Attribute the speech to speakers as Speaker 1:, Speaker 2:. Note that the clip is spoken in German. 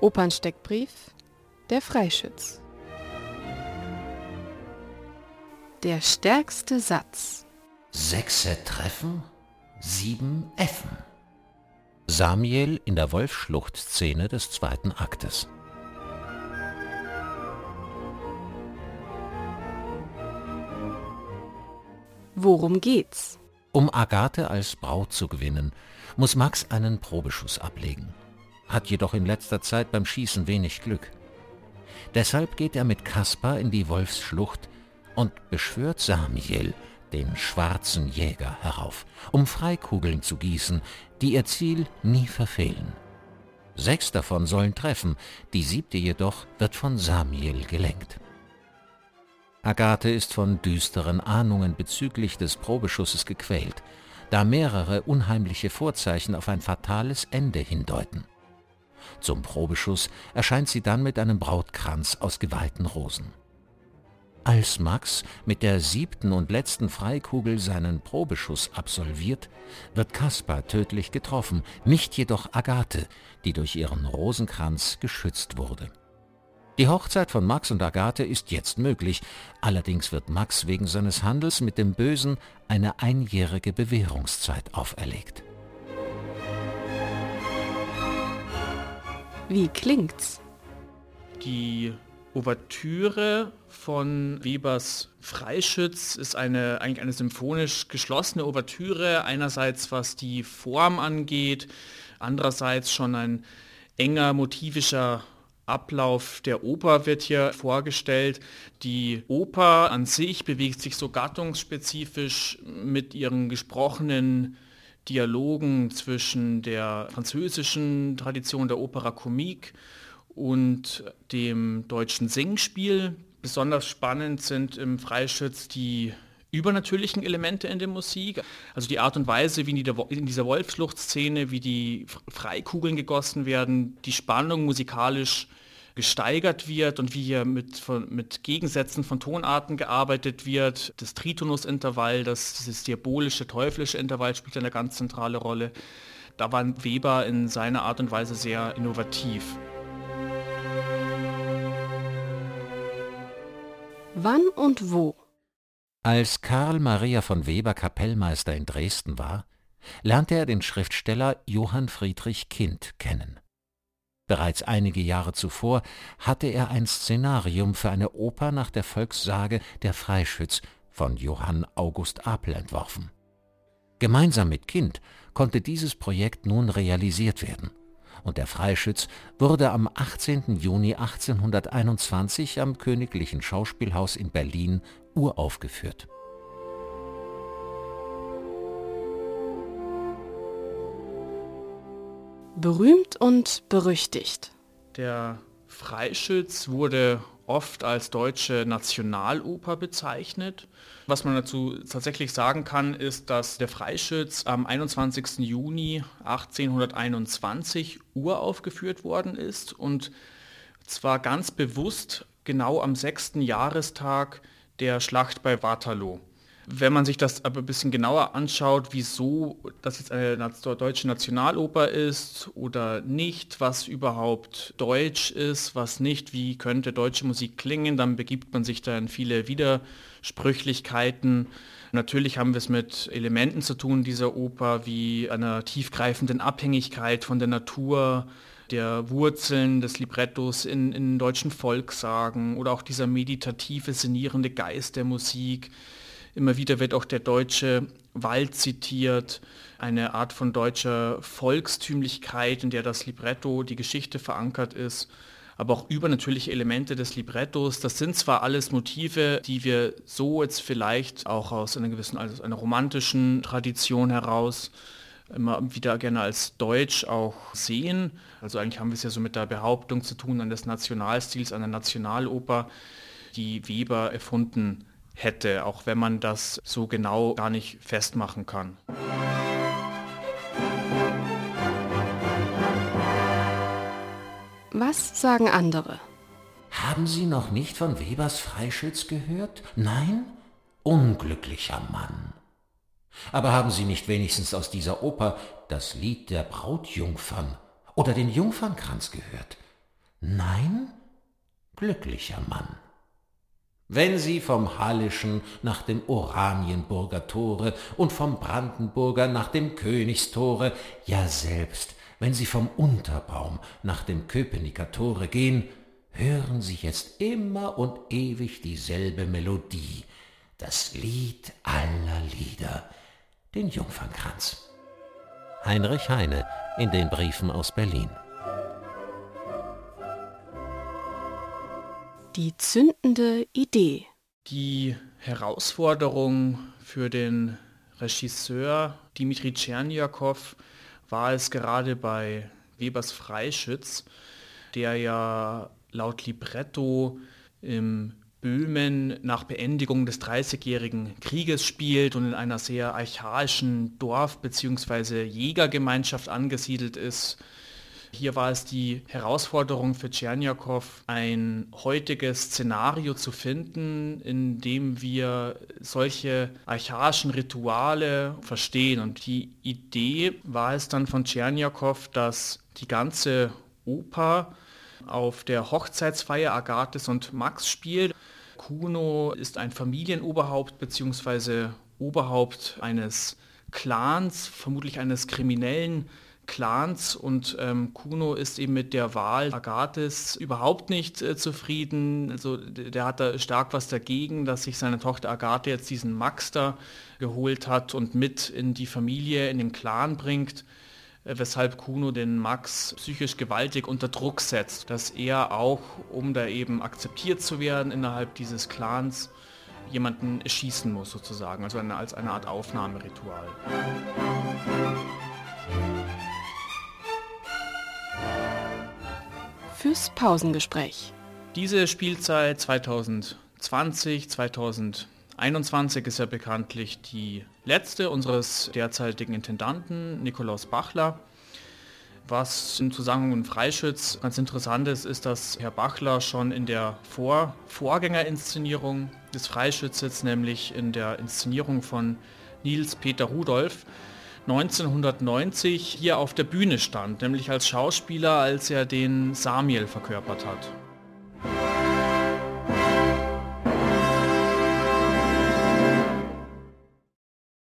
Speaker 1: Opernsteckbrief Der Freischütz Der stärkste Satz
Speaker 2: Sechse Treffen, sieben Effen. Samiel in der Wolfschlucht-Szene des zweiten Aktes.
Speaker 1: Worum geht's?
Speaker 2: Um Agathe als Braut zu gewinnen, muss Max einen Probeschuss ablegen, hat jedoch in letzter Zeit beim Schießen wenig Glück. Deshalb geht er mit Kaspar in die Wolfsschlucht und beschwört Samiel, den schwarzen Jäger, herauf, um Freikugeln zu gießen, die ihr Ziel nie verfehlen. Sechs davon sollen treffen, die siebte jedoch wird von Samiel gelenkt. Agathe ist von düsteren Ahnungen bezüglich des Probeschusses gequält, da mehrere unheimliche Vorzeichen auf ein fatales Ende hindeuten. Zum Probeschuss erscheint sie dann mit einem Brautkranz aus geweihten Rosen. Als Max mit der siebten und letzten Freikugel seinen Probeschuss absolviert, wird Kaspar tödlich getroffen, nicht jedoch Agathe, die durch ihren Rosenkranz geschützt wurde. Die Hochzeit von Max und Agathe ist jetzt möglich, allerdings wird Max wegen seines Handels mit dem Bösen eine einjährige Bewährungszeit auferlegt.
Speaker 1: Wie klingt's?
Speaker 3: Die Ouvertüre von Webers Freischütz ist eine, eigentlich eine symphonisch geschlossene Ouvertüre, einerseits was die Form angeht, andererseits schon ein enger motivischer Ablauf der Oper wird hier vorgestellt. Die Oper an sich bewegt sich so gattungsspezifisch mit ihren gesprochenen Dialogen zwischen der französischen Tradition der Opera Comique und dem deutschen Singspiel. Besonders spannend sind im Freischütz die übernatürlichen Elemente in der Musik. Also die Art und Weise, wie in dieser Wolfsschlucht-Szene, wie die Freikugeln gegossen werden, die Spannung musikalisch gesteigert wird und wie hier mit, von, mit Gegensätzen von Tonarten gearbeitet wird. Das Tritonusintervall, das, dieses diabolische, teuflische Intervall spielt eine ganz zentrale Rolle. Da war Weber in seiner Art und Weise sehr innovativ.
Speaker 1: Wann und wo?
Speaker 2: Als Karl Maria von Weber Kapellmeister in Dresden war, lernte er den Schriftsteller Johann Friedrich Kind kennen. Bereits einige Jahre zuvor hatte er ein Szenarium für eine Oper nach der Volkssage Der Freischütz von Johann August Apel entworfen. Gemeinsam mit Kind konnte dieses Projekt nun realisiert werden und der Freischütz wurde am 18. Juni 1821 am Königlichen Schauspielhaus in Berlin uraufgeführt.
Speaker 1: Berühmt und berüchtigt.
Speaker 3: Der Freischütz wurde oft als deutsche Nationaloper bezeichnet. Was man dazu tatsächlich sagen kann, ist, dass der Freischütz am 21. Juni 1821 uraufgeführt worden ist und zwar ganz bewusst genau am 6. Jahrestag der Schlacht bei Waterloo. Wenn man sich das aber ein bisschen genauer anschaut, wieso das jetzt eine deutsche Nationaloper ist oder nicht, was überhaupt deutsch ist, was nicht, wie könnte deutsche Musik klingen, dann begibt man sich da in viele Widersprüchlichkeiten. Natürlich haben wir es mit Elementen zu tun dieser Oper, wie einer tiefgreifenden Abhängigkeit von der Natur, der Wurzeln des Librettos in, in deutschen Volkssagen oder auch dieser meditative, sinnierende Geist der Musik Immer wieder wird auch der deutsche Wald zitiert, eine Art von deutscher Volkstümlichkeit, in der das Libretto, die Geschichte verankert ist, aber auch übernatürliche Elemente des Librettos. Das sind zwar alles Motive, die wir so jetzt vielleicht auch aus einer gewissen, also einer romantischen Tradition heraus immer wieder gerne als deutsch auch sehen. Also eigentlich haben wir es ja so mit der Behauptung zu tun eines Nationalstils, einer Nationaloper, die Weber erfunden hätte, auch wenn man das so genau gar nicht festmachen kann.
Speaker 1: Was sagen andere?
Speaker 2: Haben Sie noch nicht von Webers Freischütz gehört? Nein? Unglücklicher Mann. Aber haben Sie nicht wenigstens aus dieser Oper das Lied der Brautjungfern oder den Jungfernkranz gehört? Nein, glücklicher Mann. Wenn Sie vom Hallischen nach dem Oranienburger Tore und vom Brandenburger nach dem Königstore, ja selbst wenn Sie vom Unterbaum nach dem Köpenicker Tore gehen, hören Sie jetzt immer und ewig dieselbe Melodie, das Lied aller Lieder, den Jungfernkranz. Heinrich Heine in den Briefen aus Berlin.
Speaker 1: Die zündende Idee.
Speaker 3: Die Herausforderung für den Regisseur Dimitri Tscherniakow war es gerade bei Webers Freischütz, der ja laut Libretto im Böhmen nach Beendigung des Dreißigjährigen Krieges spielt und in einer sehr archaischen Dorf- bzw. Jägergemeinschaft angesiedelt ist hier war es die Herausforderung für Tscherniakow, ein heutiges Szenario zu finden, in dem wir solche archaischen Rituale verstehen. Und die Idee war es dann von Tscherniakow, dass die ganze Oper auf der Hochzeitsfeier Agathes und Max spielt. Kuno ist ein Familienoberhaupt bzw. Oberhaupt eines Clans, vermutlich eines kriminellen Clans und ähm, Kuno ist eben mit der Wahl Agathes überhaupt nicht äh, zufrieden. Also der hat da stark was dagegen, dass sich seine Tochter Agathe jetzt diesen Max da geholt hat und mit in die Familie, in den Clan bringt, äh, weshalb Kuno den Max psychisch gewaltig unter Druck setzt, dass er auch, um da eben akzeptiert zu werden innerhalb dieses Clans, jemanden schießen muss sozusagen, also eine, als eine Art Aufnahmeritual.
Speaker 1: Fürs Pausengespräch.
Speaker 3: Diese Spielzeit 2020, 2021 ist ja bekanntlich die letzte unseres derzeitigen Intendanten, Nikolaus Bachler. Was im Zusammenhang mit Freischütz ganz interessant ist, ist, dass Herr Bachler schon in der Vor Vorgängerinszenierung des Freischützes, nämlich in der Inszenierung von Nils Peter Rudolph, 1990 hier auf der Bühne stand, nämlich als Schauspieler, als er den Samiel verkörpert hat.